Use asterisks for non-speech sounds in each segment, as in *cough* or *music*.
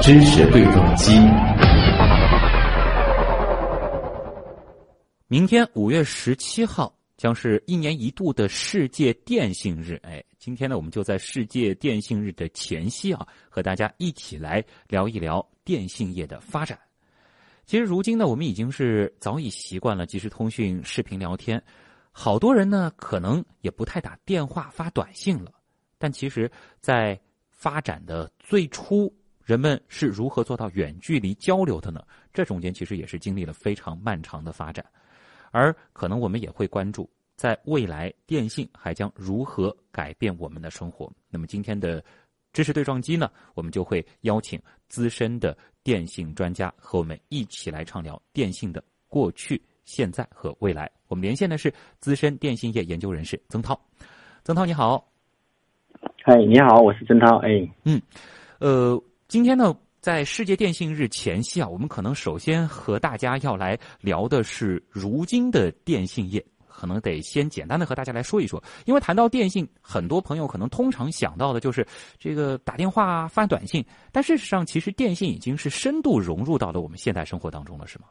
知识对撞机。明天五月十七号将是一年一度的世界电信日。哎，今天呢，我们就在世界电信日的前夕啊，和大家一起来聊一聊电信业的发展。其实，如今呢，我们已经是早已习惯了即时通讯、视频聊天，好多人呢，可能也不太打电话、发短信了。但其实，在发展的最初，人们是如何做到远距离交流的呢？这中间其实也是经历了非常漫长的发展。而可能我们也会关注，在未来电信还将如何改变我们的生活。那么今天的知识对撞机呢，我们就会邀请资深的电信专家和我们一起来畅聊电信的过去、现在和未来。我们连线的是资深电信业研究人士曾涛。曾涛你好。嗨，你好，我是曾涛。哎，嗯，呃，今天呢。在世界电信日前夕啊，我们可能首先和大家要来聊的是如今的电信业，可能得先简单的和大家来说一说。因为谈到电信，很多朋友可能通常想到的就是这个打电话、发短信，但事实上，其实电信已经是深度融入到了我们现代生活当中了，是吗？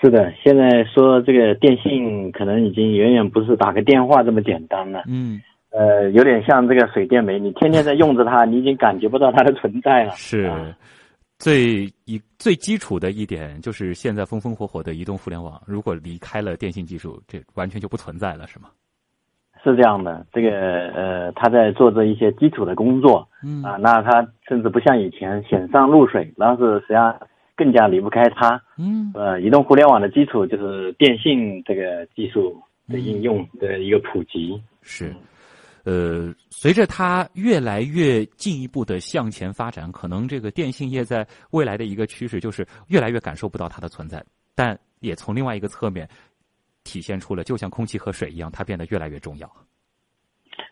是的，现在说这个电信，可能已经远远不是打个电话这么简单了。嗯。呃，有点像这个水电煤，你天天在用着它，你已经感觉不到它的存在了。是，最一最基础的一点就是现在风风火火的移动互联网，如果离开了电信技术，这完全就不存在了，是吗？是这样的，这个呃，他在做着一些基础的工作，嗯啊，那他甚至不像以前显山露水，然后是实际上更加离不开它。嗯，呃，移动互联网的基础就是电信这个技术的应用的一个普及。是。呃，随着它越来越进一步的向前发展，可能这个电信业在未来的一个趋势就是越来越感受不到它的存在，但也从另外一个侧面体现出了，就像空气和水一样，它变得越来越重要。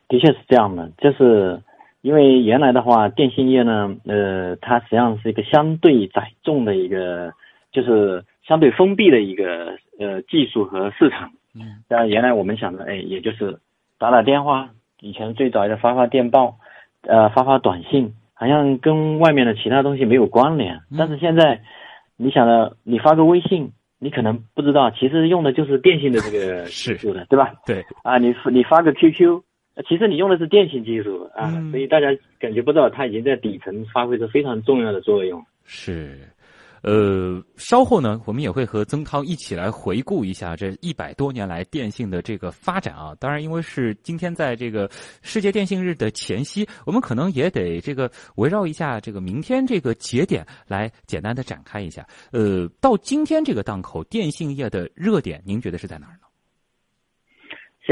的确是这样的，就是因为原来的话，电信业呢，呃，它实际上是一个相对窄众的一个，就是相对封闭的一个呃技术和市场。嗯。但原来我们想的，哎，也就是打打电话。以前最早的发发电报，呃，发发短信，好像跟外面的其他东西没有关联。但是现在，你想的，你发个微信，你可能不知道，其实用的就是电信的这个 *laughs* 技术的，对吧？对。啊，你你发个 QQ，其实你用的是电信技术啊，所以大家感觉不到，它已经在底层发挥着非常重要的作用。是。呃，稍后呢，我们也会和曾涛一起来回顾一下这一百多年来电信的这个发展啊。当然，因为是今天在这个世界电信日的前夕，我们可能也得这个围绕一下这个明天这个节点来简单的展开一下。呃，到今天这个档口，电信业的热点，您觉得是在哪儿呢？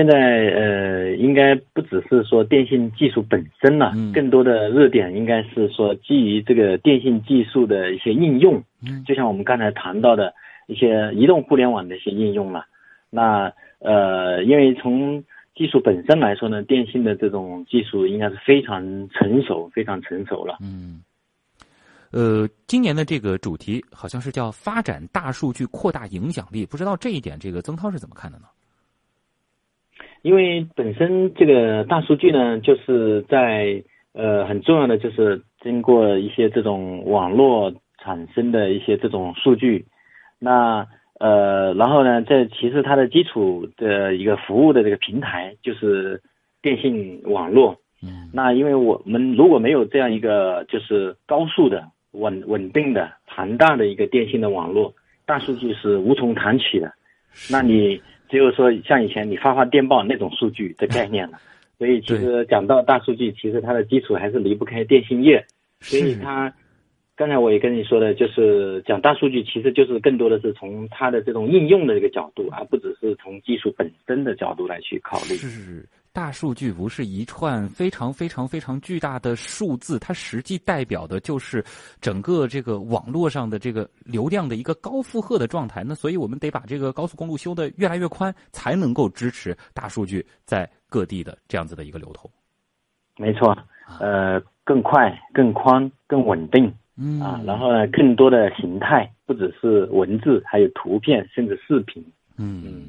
现在呃，应该不只是说电信技术本身了，更多的热点应该是说基于这个电信技术的一些应用，就像我们刚才谈到的一些移动互联网的一些应用了。那呃，因为从技术本身来说呢，电信的这种技术应该是非常成熟、非常成熟了。嗯，呃，今年的这个主题好像是叫发展大数据，扩大影响力，不知道这一点，这个曾涛是怎么看的呢？因为本身这个大数据呢，就是在呃很重要的就是经过一些这种网络产生的一些这种数据，那呃然后呢，这其实它的基础的一个服务的这个平台就是电信网络。嗯。那因为我们如果没有这样一个就是高速的稳稳定的庞大的一个电信的网络，大数据是无从谈起的。那你。只有说像以前你发发电报那种数据的概念了，*laughs* 所以其实讲到大数据，其实它的基础还是离不开电信业。所以它刚才我也跟你说的，就是讲大数据，其实就是更多的是从它的这种应用的这个角度，而不只是从技术本身的角度来去考虑。是。大数据不是一串非常非常非常巨大的数字，它实际代表的就是整个这个网络上的这个流量的一个高负荷的状态。那所以我们得把这个高速公路修得越来越宽，才能够支持大数据在各地的这样子的一个流通。没错，呃，更快、更宽、更稳定，嗯啊，然后呢，更多的形态，不只是文字，还有图片，甚至视频，嗯。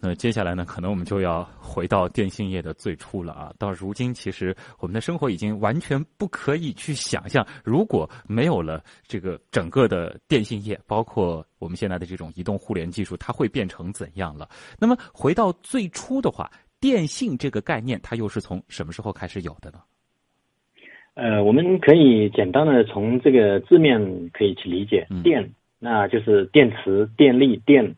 那接下来呢，可能我们就要回到电信业的最初了啊。到如今，其实我们的生活已经完全不可以去想象，如果没有了这个整个的电信业，包括我们现在的这种移动互联技术，它会变成怎样了？那么回到最初的话，电信这个概念，它又是从什么时候开始有的呢？呃，我们可以简单的从这个字面可以去理解，电那就是电池、电力、电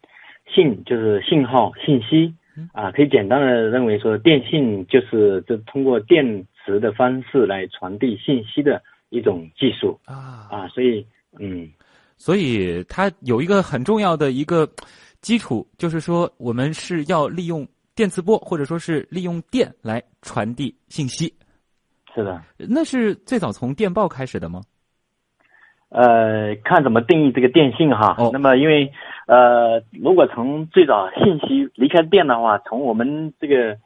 信就是信号、信息啊，可以简单的认为说，电信就是这通过电磁的方式来传递信息的一种技术。啊。啊，所以嗯，所以它有一个很重要的一个基础，就是说我们是要利用电磁波或者说是利用电来传递信息。是的，那是最早从电报开始的吗？呃，看怎么定义这个电信哈。哦。那么，因为呃，如果从最早信息离开电的话，从我们这个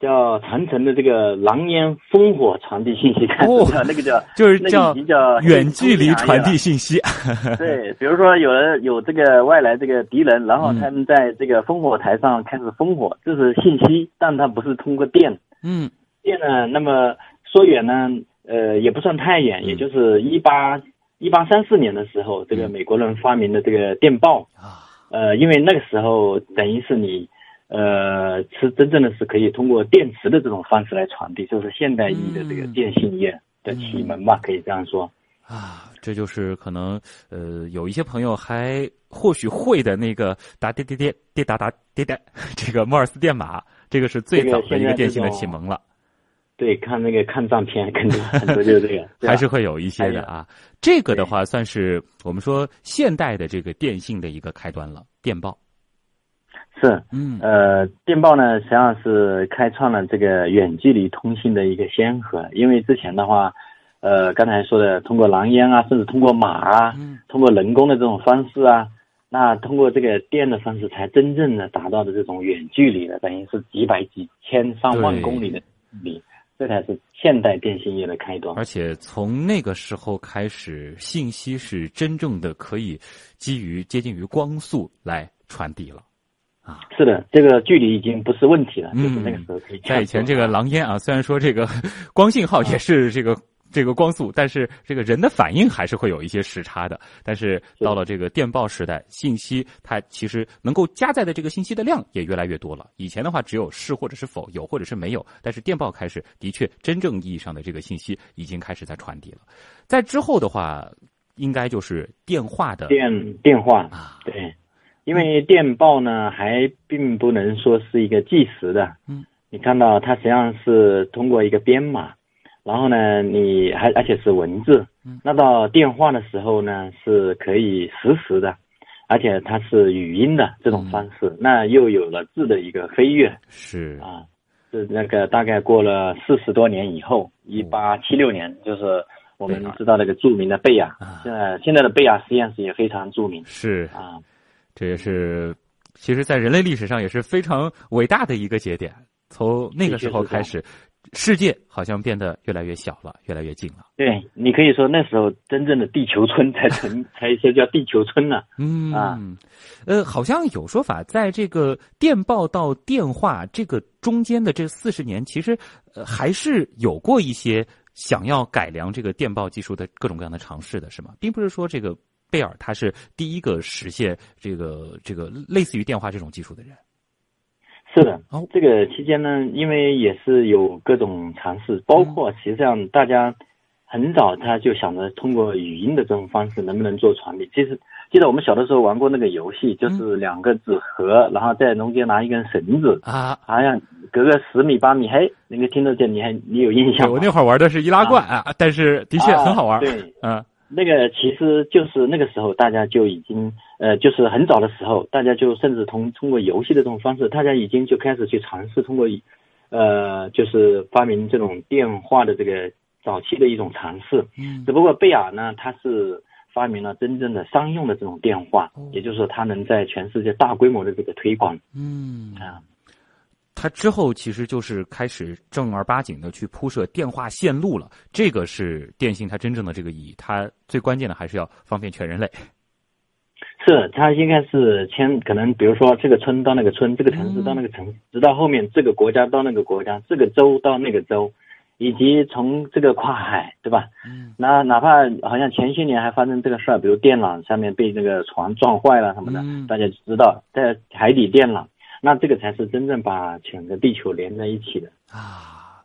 叫长城的这个狼烟烽火传递信息开始，那个叫就是叫叫远距离传递信息。*laughs* 对，比如说有人有这个外来这个敌人，然后他们在这个烽火台上开始烽火，这是信息，但它不是通过电。嗯。电呢？那么。说远呢，呃，也不算太远，也就是一八一八三四年的时候，这个美国人发明的这个电报啊，呃，因为那个时候等于是你，呃，是真正的是可以通过电磁的这种方式来传递，就是现代意义的这个电信业的启蒙吧，可以这样说。啊，这就是可能呃，有一些朋友还或许会的那个打滴滴滴滴答答滴答，这个摩尔斯电码，这个是最早的一个电信的启蒙了。对，看那个抗战片，肯定很多就是这个，*laughs* 还是会有一些的啊。这个的话，算是我们说现代的这个电信的一个开端了。电报是，嗯，呃，电报呢，实际上是开创了这个远距离通信的一个先河。因为之前的话，呃，刚才说的通过狼烟啊，甚至通过马啊，通过人工的这种方式啊，那通过这个电的方式，才真正的达到的这种远距离的，等于是几百几千上万公里的距离。这才是现代电信业的开端，而且从那个时候开始，信息是真正的可以基于接近于光速来传递了，啊，是的，这个距离已经不是问题了，就是那个时候可以。在以前这个狼烟啊，虽然说这个 *laughs* 光信号也是这个。这个光速，但是这个人的反应还是会有一些时差的。但是到了这个电报时代，信息它其实能够加载的这个信息的量也越来越多了。以前的话只有是或者是否，有或者是没有。但是电报开始，的确真正意义上的这个信息已经开始在传递了。在之后的话，应该就是电话的电电话啊，对，因为电报呢还并不能说是一个计时的，嗯，你看到它实际上是通过一个编码。然后呢，你还而且是文字，那到电话的时候呢，是可以实时的，而且它是语音的这种方式，那又有了质的一个飞跃，是。啊，是那个大概过了四十多年以后，一八七六年，就是我们知道那个著名的贝亚，现在现在的贝亚实验室也非常著名，是。啊，这也是其实在人类历史上也是非常伟大的一个节点，从那个时候开始。世界好像变得越来越小了，越来越近了。对你可以说那时候真正的地球村才成，*laughs* 才才叫地球村呢。嗯啊，呃，好像有说法，在这个电报到电话这个中间的这四十年，其实呃还是有过一些想要改良这个电报技术的各种各样的尝试的，是吗？并不是说这个贝尔他是第一个实现这个这个类似于电话这种技术的人。是的，这个期间呢，因为也是有各种尝试，包括实际上大家很早他就想着通过语音的这种方式能不能做传递。其实记得我们小的时候玩过那个游戏，就是两个纸盒，然后在中间拿一根绳子啊，好像隔个十米八米，嘿，能够听得见。你还你有印象？我那会儿玩的是易拉罐啊，但是的确很好玩。对，嗯。那个其实就是那个时候，大家就已经呃，就是很早的时候，大家就甚至通通过游戏的这种方式，大家已经就开始去尝试通过，呃，就是发明这种电话的这个早期的一种尝试。嗯。只不过贝尔呢，他是发明了真正的商用的这种电话，也就是说，他能在全世界大规模的这个推广。嗯啊。它之后其实就是开始正儿八经的去铺设电话线路了，这个是电信它真正的这个意义。它最关键的还是要方便全人类。*laughs* 是，它应该是牵，可能比如说这个村到那个村，这个城市到那个城市，直到后面这个国家到那个国家，这个州到那个州，以及从这个跨海，对吧？嗯那哪怕好像前些年还发生这个事儿，比如电缆上面被那个船撞坏了什么的，嗯大家知道在海底电缆，那这个才是真正把整个地球连在一起的。啊，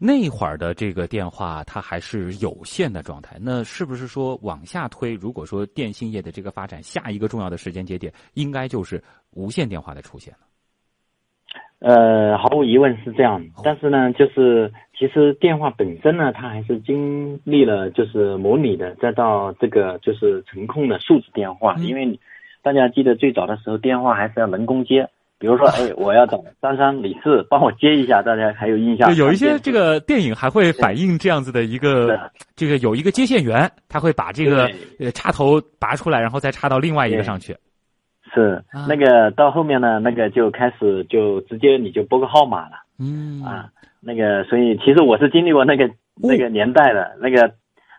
那会儿的这个电话它还是有线的状态，那是不是说往下推？如果说电信业的这个发展，下一个重要的时间节点应该就是无线电话的出现了。呃，毫无疑问是这样，但是呢，就是其实电话本身呢，它还是经历了就是模拟的，再到这个就是程控的数字电话。嗯因为大家记得最早的时候，电话还是要人工接，比如说，哎，我要找张三李四帮我接一下，大家还有印象？对，有一些这个电影还会反映这样子的一个，这个有一个接线员，他会把这个呃插头拔出来，然后再插到另外一个上去。是。啊。那个到后面呢，那个就开始就直接你就拨个号码了。嗯。啊，那个，所以其实我是经历过那个那个年代的，那个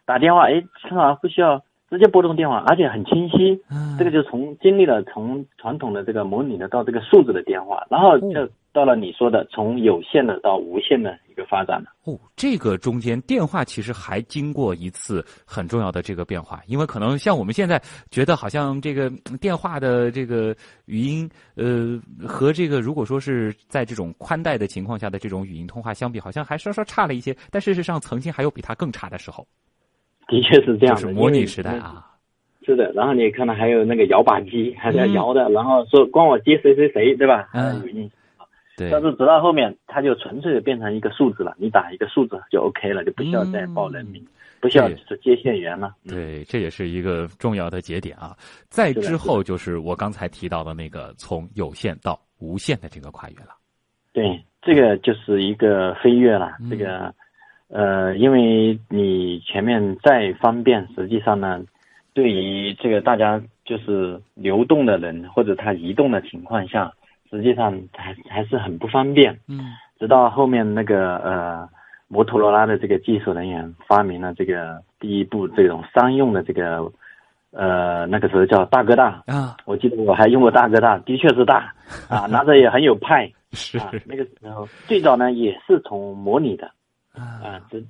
打电话，哎，正好不需要直接拨通电话，而且很清晰。嗯这个就从经历了从传统的这个模拟的到这个数字的电话，然后就到了你说的从有线的到无线的一个发展了。哦，这个中间电话其实还经过一次很重要的这个变化，因为可能像我们现在觉得好像这个嗯电话的这个语音，呃，和这个如果说是在这种宽带的情况下的这种语音通话相比，好像还稍稍差了一些。但事实上，曾经还有比它更差的时候，*laughs* 的确是这样的，就是模拟时代啊。是的，然后你看到还有那个摇把机，还在嗯摇的，然后说光我接谁谁谁，对吧？嗯还有印象。对，但是直到后面，它就纯粹的变成一个数字了，你打一个数字就 OK 了，就不需要再报人名，不需要对是接线员了。嗯对，这也是一个重要的节点啊。再之后就是我刚才提到的那个从有线到无线的这个跨越了。对，这个就是一个飞跃了。嗯这个，呃，因为你前面再方便，实际上呢，对于这个大家就是流动的人或者他移动的情况下，实际上还还是很不方便。嗯直到后面那个呃，摩托罗拉的这个技术人员发明了这个第一部这种商用的这个，呃，那个时候叫大哥大。啊，我记得我还用过大哥大，的确是大 *laughs* 啊，拿着也很有派。是啊，那个时候最早呢也是从模拟的啊啊，这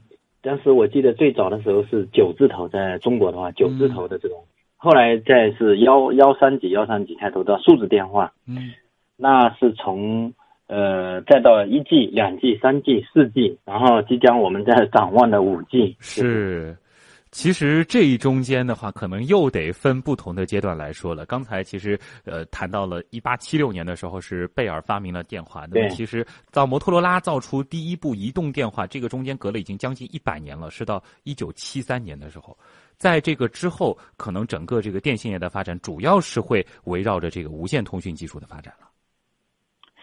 当时我记得最早的时候是九字头，在中国的话九字头的这种，后来再是幺幺三几幺三几开头的数字电话，嗯那是从呃再到一 G、两 G、三 G、四 G，然后即将我们在展望的五 G，是。其实这一中间的话，可能又得分不同的阶段来说了。刚才其实呃谈到了一八七六年的时候是贝尔发明了电话，那么其实到摩托罗拉造出第一部移动电话，这个中间隔了已经将近一百年了，是到一九七三年的时候。在这个之后，可能整个这个电信业的发展主要是会围绕着这个无线通讯技术的发展了。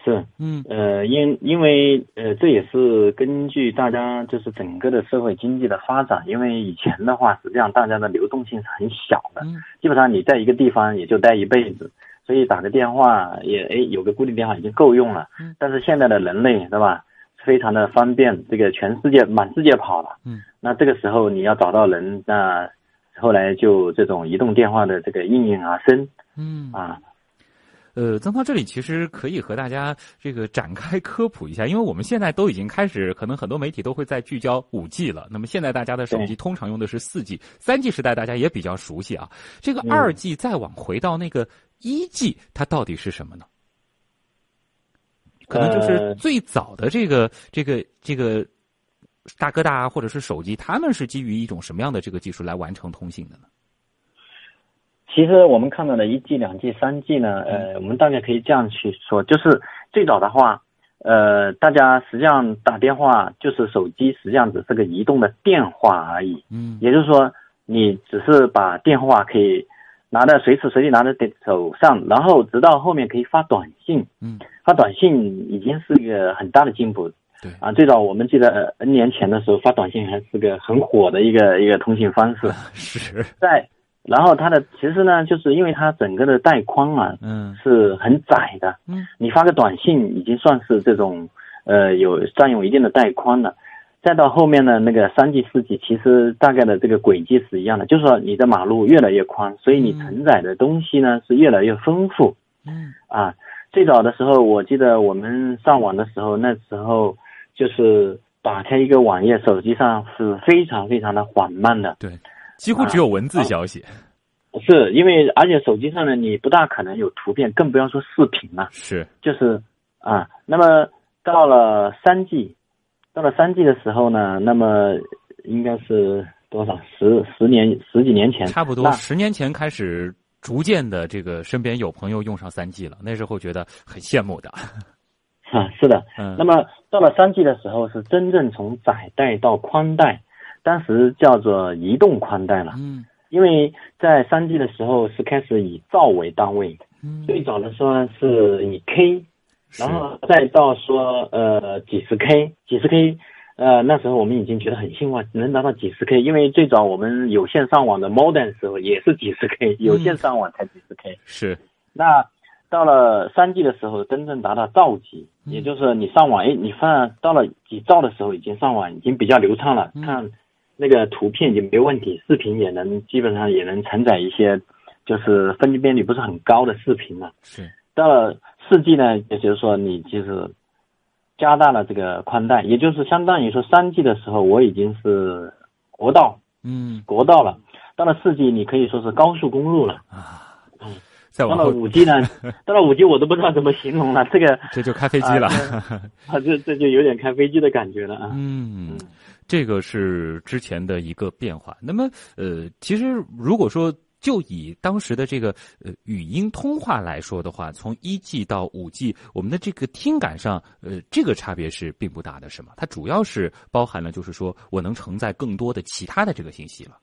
是嗯呃，因因为呃，这也是根据大家就是整个的社会经济的发展，因为以前的话，实际上大家的流动性是很小的，嗯基本上你在一个地方也就待一辈子，所以打个电话也哎有个固定电话已经够用了。嗯但是现在的人类对吧，非常的方便，这个全世界满世界跑了。嗯。那这个时候你要找到人，那后来就这种移动电话的这个应运而生嗯啊。呃，曾涛这里其实可以和大家这个展开科普一下，因为我们现在都已经开始，可能很多媒体都会在聚焦五 G 了。那么现在大家的手机通常用的是四 G，三 G 时代大家也比较熟悉啊。这个嗯二 G 再往回到那个一 G，它到底是什么呢？可能就是呃最早的这个、这个这个大哥大啊，或者是手机，他们是基于一种什么样的这个技术来完成通信的呢？其实我们看到的一 G、两 G、三 G 呢，呃，我们大概可以这样去说，就是最早的话，呃，大家实际上打电话就是手机，实际上只是个移动的电话而已。嗯也就是说，你只是把电话可以拿在随时随地拿在手上，然后直到后面可以发短信。嗯，发短信已经是一个很大的进步。对啊，最早我们记得呃 N 年前的时候，发短信还是个很火的一个一个通信方式。*laughs* 是在，然后它的其实呢，就是因为它整个的带宽啊嗯是很窄的，嗯你发个短信已经算是这种呃有占用一定的带宽了。再到后面呢，那个三 G、四 G，其实大概的这个轨迹是一样的，就是说你的马路越来越宽，所以你承载的东西呢是越来越丰富。嗯啊，最早的时候，我记得我们上网的时候，那时候就是打开一个网页，手机上是非常非常的缓慢的。对，几乎只有文字消息。是因为而且手机上呢，你不大可能有图片，更不要说视频了。是，就是啊，那么到了三 G，到了三 G 的时候呢，那么应该是多少十十年十几年前，差不多十年前开始。逐渐的，这个身边有朋友用上三 G 了，那时候觉得很羡慕的。*laughs* 啊，是的，嗯。那么到了三 G 的时候，是真正从窄带到宽带，当时叫做移动宽带了。嗯。因为在三 G 的时候是开始以兆为单位，嗯。最早的时候是以 K，然后再到说呃几十 K，几十 K。呃，那时候我们已经觉得很兴奋，能达到几十 K，因为最早我们有线上网的 modem 时候也是几十 K，有线上网才几十 K。是。那到了三 G 的时候，真正达到兆级，也就是你上网，哎，你放到了几兆的时候，已经上网已经比较流畅了，看那个图片也没问题，视频也能基本上也能承载一些，就是分辨率不是很高的视频了。是。到了四 G 呢，也就是说你其实。加大了这个宽带，也就是相当于说三 G 的时候我已经是国道，嗯，国道了。到了四 G，你可以说是高速公路了啊。嗯，到了五 G 呢，*laughs* 到了五 G 我都不知道怎么形容了。这个这就开飞机了，啊，这 *laughs* 这就有点开飞机的感觉了啊。嗯，这个是之前的一个变化。那么呃，其实如果说。就以当时的这个呃语音通话来说的话，从一 G 到五 G，我们的这个听感上，呃，这个差别是并不大的，是吗？它主要是包含了，就是说我能承载更多的其他的这个信息了。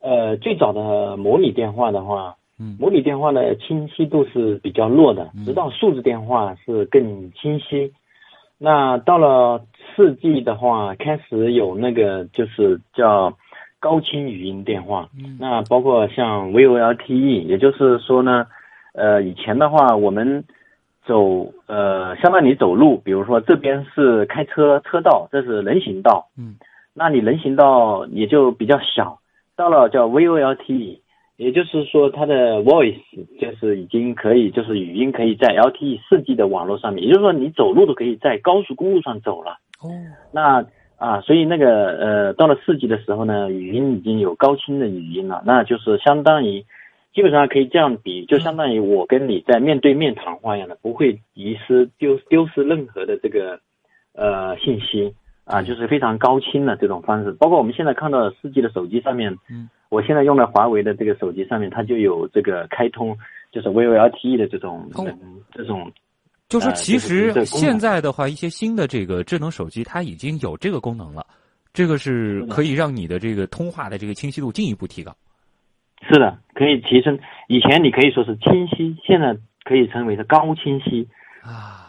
呃，最早的模拟电话的话，嗯，模拟电话的清晰度是比较弱的，直到数字电话是更清晰。那到了四 G 的话，开始有那个就是叫。高清语音电话，嗯。那包括像 VoLTE，也就是说呢，呃，以前的话我们走呃，相当于走路，比如说这边是开车车道，这是人行道，嗯，那你人行道也就比较小，到了叫 VoLTE，也就是说它的 voice 就是已经可以，就是语音可以在 LTE 四 G 的网络上面，也就是说你走路都可以在高速公路上走了，哦，那。啊，所以那个呃，到了四 G 的时候呢，语音已经有高清的语音了，那就是相当于，基本上可以这样比，就相当于我跟你在面对面谈话一样的，不会遗失丢丢失任何的这个呃信息啊，就是非常高清的这种方式。包括我们现在看到四 G 的手机上面，嗯，我现在用的华为的这个手机上面，它就有这个开通，就是 VoLTE 的这种这种。就是其实现在的话，一些新的这个智能手机它已经有这个功能了，这个是可以让你的这个通话的这个清晰度进一步提高。是的，可以提升。以前你可以说是清晰，现在可以称为是高清晰啊。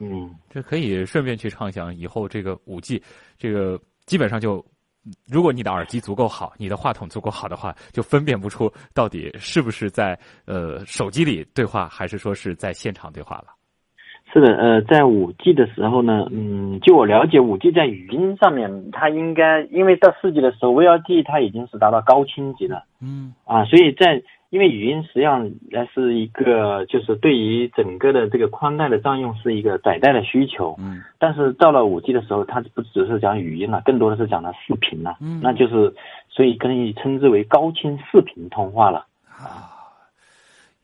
嗯，这可以顺便去畅想以后这个五 G，这个基本上就，如果你的耳机足够好，你的话筒足够好的话，就分辨不出到底是不是在呃手机里对话，还是说是在现场对话了。是的，呃，在五 G 的时候呢，嗯，据我了解，五 G 在语音上面，它应该因为到四 G 的时候，VLT 它已经是达到高清级了，嗯，啊，所以在因为语音实际上还是一个就是对于整个的这个宽带的占用是一个载带的需求，嗯，但是到了五 G 的时候，它不只是讲语音了，更多的是讲的视频了，嗯，那就是所以可以称之为高清视频通话了，啊。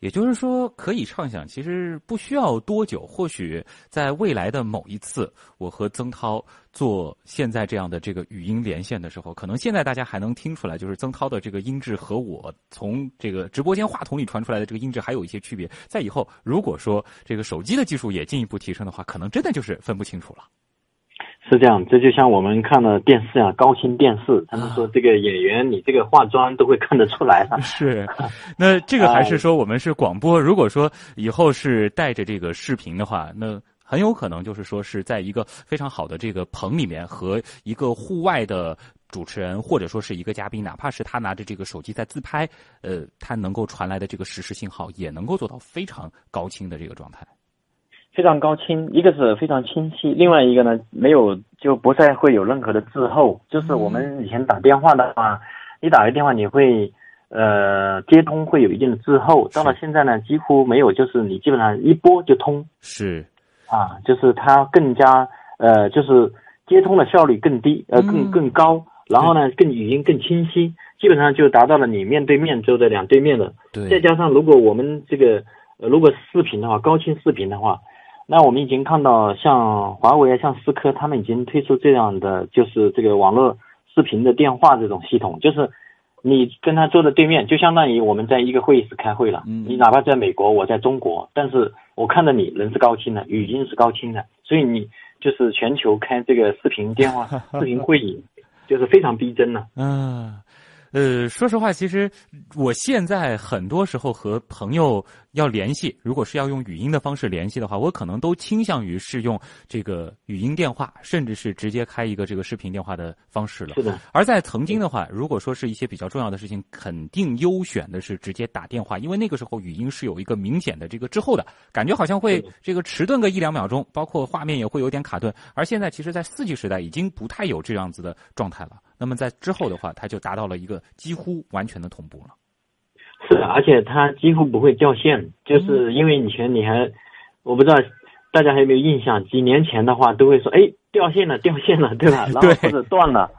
也就是说，可以畅想，其实不需要多久，或许在未来的某一次，我和曾涛做现在这样的这个语音连线的时候，可能现在大家还能听出来，就是曾涛的这个音质和我从这个直播间话筒里传出来的这个音质还有一些区别。在以后，如果说这个手机的技术也进一步提升的话，可能真的就是分不清楚了。是这样，这就像我们看了电视啊，高清电视，他们说这个演员你这个化妆都会看得出来。是，*laughs* 那这个还是说我们是广播？如果说以后是带着这个视频的话，那很有可能就是说是在一个非常好的这个棚里面和一个户外的主持人或者说是一个嘉宾，哪怕是他拿着这个手机在自拍，呃，他能够传来的这个实时信号也能够做到非常高清的这个状态。非常高清，一个是非常清晰，另外一个呢，没有就不再会有任何的滞后。就是我们以前打电话的话，你打个电话你会呃接通会有一定的滞后，到了现在呢几乎没有，就是你基本上一拨就通。是，啊，就是它更加呃就是接通的效率更低，呃更更高，然后呢更语音更清晰，基本上就达到了你面对面之后的两对面的。对。再加上如果我们这个呃如果视频的话，高清视频的话。那我们已经看到，像华为啊，像思科，他们已经推出这样的，就是这个网络视频的电话这种系统，就是你跟他坐在对面，就相当于我们在一个会议室开会了。嗯。你哪怕在美国，我在中国，但是我看到你人是高清的，语音是高清的，所以你就是全球开这个视频电话、*laughs* 视频会议，就是非常逼真了。嗯。呃，说实话，其实我现在很多时候和朋友要联系，如果是要用语音的方式联系的话，我可能都倾向于是用这个语音电话，甚至是直接开一个这个视频电话的方式了。是的。而在曾经的话，如果说是一些比较重要的事情，肯定优选的是直接打电话，因为那个时候语音是有一个明显的这个滞后的感觉，好像会这个迟钝个一两秒钟，包括画面也会有点卡顿。而现在，其实，在四 G 时代，已经不太有这样子的状态了。那么在之后的话，它就达到了一个几乎完全的同步了。是的，而且它几乎不会掉线，就是因为以前你还，我不知道大家还有没有印象，几年前的话都会说，哎，掉线了，掉线了，对吧？*laughs* 然后或者断了。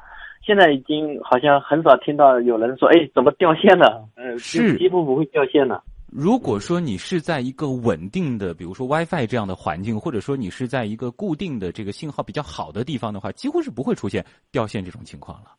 现在已经好像很少听到有人说，哎，怎么掉线了？呃，是几乎不会掉线了。如果说你是在一个稳定的，比如说 WiFi 这样的环境，或者说你是在一个固定的这个信号比较好的地方的话，几乎是不会出现掉线这种情况了。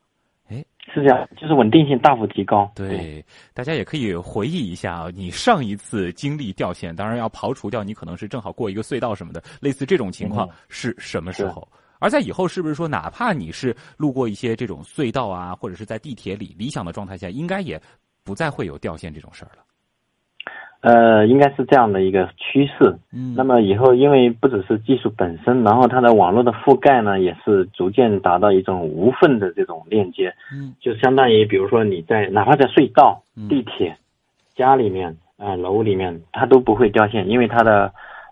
哎，是这样，就是稳定性大幅提高。对，大家也可以回忆一下啊，你上一次经历掉线，当然要刨除掉你可能是正好过一个隧道什么的，类似这种情况是什么时候？而在以后是不是说，哪怕你是路过一些这种隧道啊，或者是在地铁里，理想的状态下，应该也不再会有掉线这种事儿了。呃，应该是这样的一个趋势。嗯，那么以后因为不只是技术本身，然后它的网络的覆盖呢，也是逐渐达到一种无缝的这种链接。嗯，就相当于比如说你在哪怕在隧道、地铁、家里面、呃楼里面，它都不会掉线，因为它的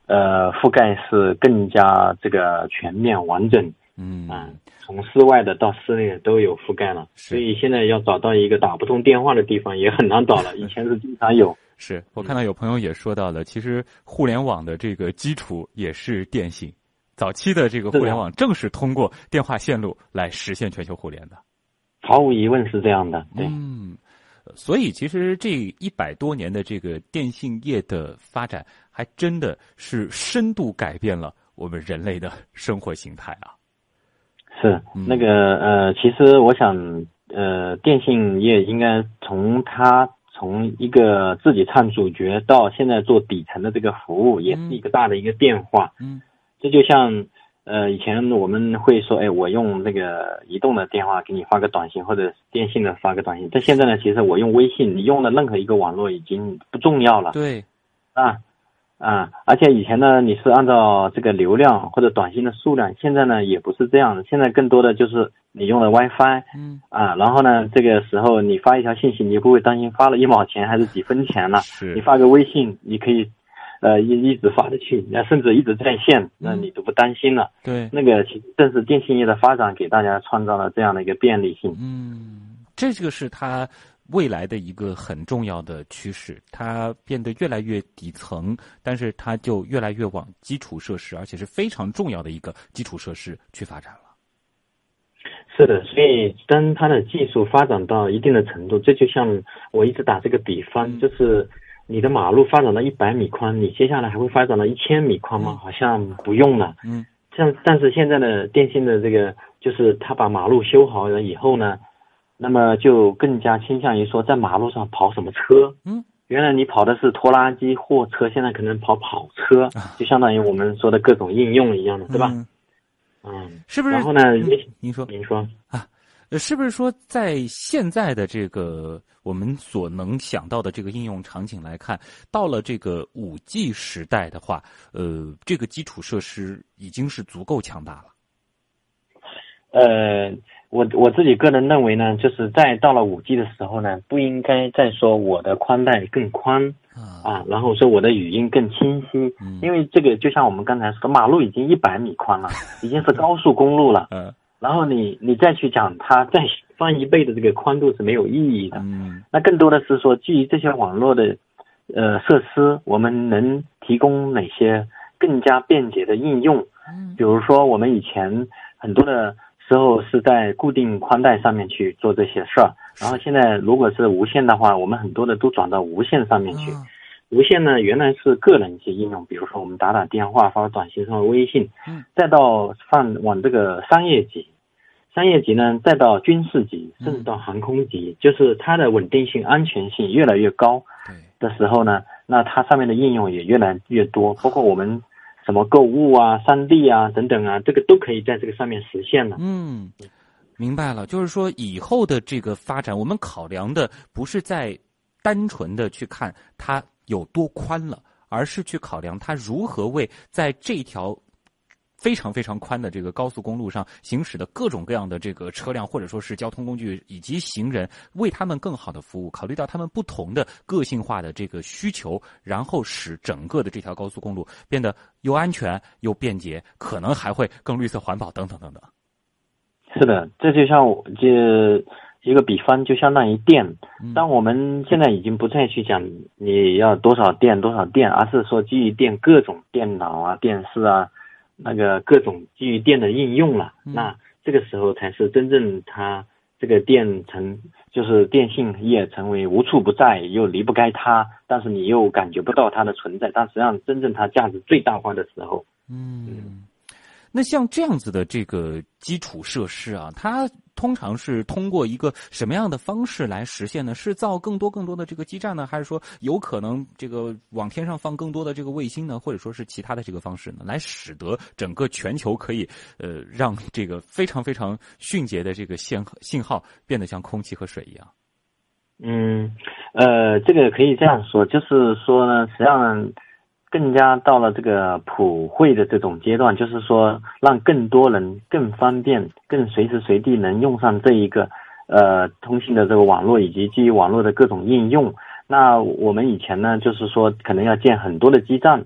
呃覆盖是更加这个全面完整。嗯啊，从室外的到室内的都有覆盖了，所以现在要找到一个打不通电话的地方也很难找了。以前是经常有。是我看到有朋友也说到了，其实互联网的这个基础也是电信，早期的这个互联网正是通过电话线路来实现全球互联的，毫无疑问是这样的。对，嗯，所以其实这一百多年的这个电信业的发展，还真的是深度改变了我们人类的生活形态啊。是那个呃，其实我想呃，电信业应该从它。从一个自己唱主角到现在做底层的这个服务，也是一个大的一个变化。嗯，这就像呃以前我们会说，哎，我用那个移动的电话给你发个短信，或者电信的发个短信。但现在呢，其实我用微信，你用的任何一个网络已经不重要了。对，啊。啊，而且以前呢，你是按照这个流量或者短信的数量，现在呢也不是这样的，现在更多的就是你用的 WiFi，嗯，啊，然后呢，这个时候你发一条信息，你不会担心发了一毛钱还是几分钱了，是，你发个微信，你可以，呃，一一直发的去，那甚至一直在线，那你都不担心了，对，那个其实正是电信业的发展给大家创造了这样的一个便利性，嗯，这个是它。未来的一个很重要的趋势，它变得越来越底层，但是它就越来越往基础设施，而且是非常重要的一个基础设施去发展了。是的，所以当它的技术发展到一定的程度，这就像我一直打这个比方，就是你的马路发展到一百米宽，你接下来还会发展到一千米宽吗？好像不用了。嗯，像但是现在的电信的这个，就是他把马路修好了以后呢？那么就更加倾向于说，在马路上跑什么车？嗯，原来你跑的是拖拉机、货车，现在可能跑跑车，就相当于我们说的各种应用一样的，对吧？嗯，是不是？然后呢？您说，您说啊，是不是说在现在的这个我们所能想到的这个应用场景来看，到了这个五 G 时代的话，呃，这个基础设施已经是足够强大了？呃，我我自己个人认为呢，就是在到了五 G 的时候呢，不应该再说我的宽带更宽啊，然后说我的语音更清晰，因为这个就像我们刚才说，马路已经一百米宽了，*laughs* 已经是高速公路了。嗯。然后你你再去讲它再翻一倍的这个宽度是没有意义的。嗯。那更多的是说，基于这些网络的呃设施，我们能提供哪些更加便捷的应用？嗯。比如说，我们以前很多的时候是在固定宽带上面去做这些事儿，然后现在如果是无线的话，我们很多的都转到无线上面去。无线呢，原来是个人一些应用，比如说我们打打电话、发发短信、发微信，嗯，再到放往这个商业级，商业级呢，再到军事级，甚至到航空级，就是它的稳定性、安全性越来越高的时候呢，那它上面的应用也越来越多，*laughs* 包括我们什么购物啊、三 D 啊等等啊，这个都可以在这个上面实现了。嗯，明白了，就是说以后的这个发展，我们考量的不是在单纯的去看它。有多宽了，而是去考量它如何为在这条非常非常宽的这个高速公路上行驶的各种各样的这个车辆或者说是交通工具以及行人，为他们更好的服务，考虑到他们不同的个性化的这个需求，然后使整个的这条高速公路变得又安全又便捷，可能还会更绿色环保等等等等。是的，这就像我这。一个比方就相当于电，当我们现在已经不再去讲你要多少电多少电，而是说基于电各种电脑啊、电视啊，那个各种基于电的应用了。那这个时候才是真正它这个电成就是电信业成为无处不在又离不开它，但是你又感觉不到它的存在，但实际上真正它价值最大化的时候。嗯，那像这样子的这个基础设施啊，它。通常是通过一个什么样的方式来实现呢？是造更多更多的这个基站呢，还是说有可能这个往天上放更多的这个卫星呢？或者说是其他的这个方式呢？来使得整个全球可以呃让这个非常非常迅捷的这个信信号变得像空气和水一样？嗯，呃，这个可以这样说，就是说呢，实际上。更加到了这个普惠的这种阶段，就是说让更多人更方便、更随时随地能用上这一个呃通信的这个网络以及基于网络的各种应用。那我们以前呢，就是说可能要建很多的基站，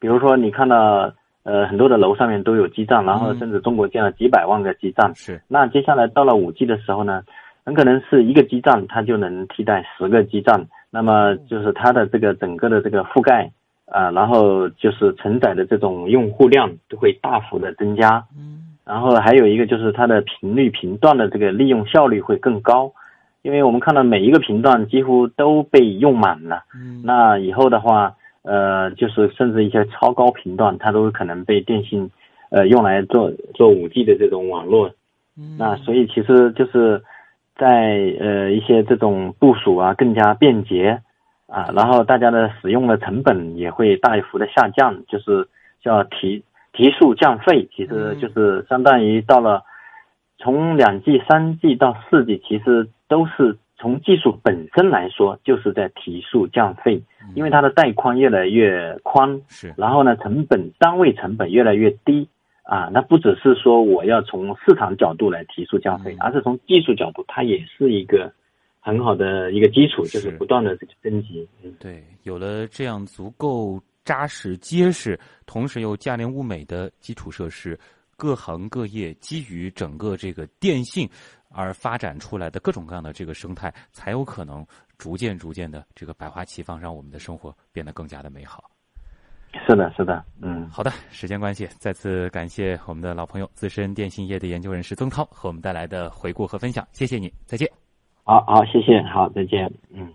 比如说你看到呃很多的楼上面都有基站，然后甚至中国建了几百万个基站。是。那接下来到了五 G 的时候呢，很可能是一个基站它就能替代十个基站，那么就是它的这个整个的这个覆盖。啊，然后就是承载的这种用户量都会大幅的增加，嗯，然后还有一个就是它的频率频段的这个利用效率会更高，因为我们看到每一个频段几乎都被用满了，嗯，那以后的话，呃，就是甚至一些超高频段它都可能被电信，呃，用来做做五 G 的这种网络，嗯，那所以其实就是在呃一些这种部署啊更加便捷。啊，然后大家的使用的成本也会大幅的下降，就是叫提提速降费，其实就是相当于到了从两 G、三 G 到四 G，其实都是从技术本身来说就是在提速降费，因为它的带宽越来越宽，是，然后呢，成本单位成本越来越低，啊，那不只是说我要从市场角度来提速降费，而是从技术角度，它也是一个。很好的一个基础，就是不断的这个升级。嗯，对，有了这样足够扎实、结实，同时又价廉物美的基础设施，各行各业基于整个这个电信而发展出来的各种各样的这个生态，才有可能逐渐、逐渐的这个百花齐放，让我们的生活变得更加的美好。是的，是的，嗯，好的。时间关系，再次感谢我们的老朋友、资深电信业的研究人士曾涛和我们带来的回顾和分享，谢谢你，再见。好好，谢谢，好，再见，嗯。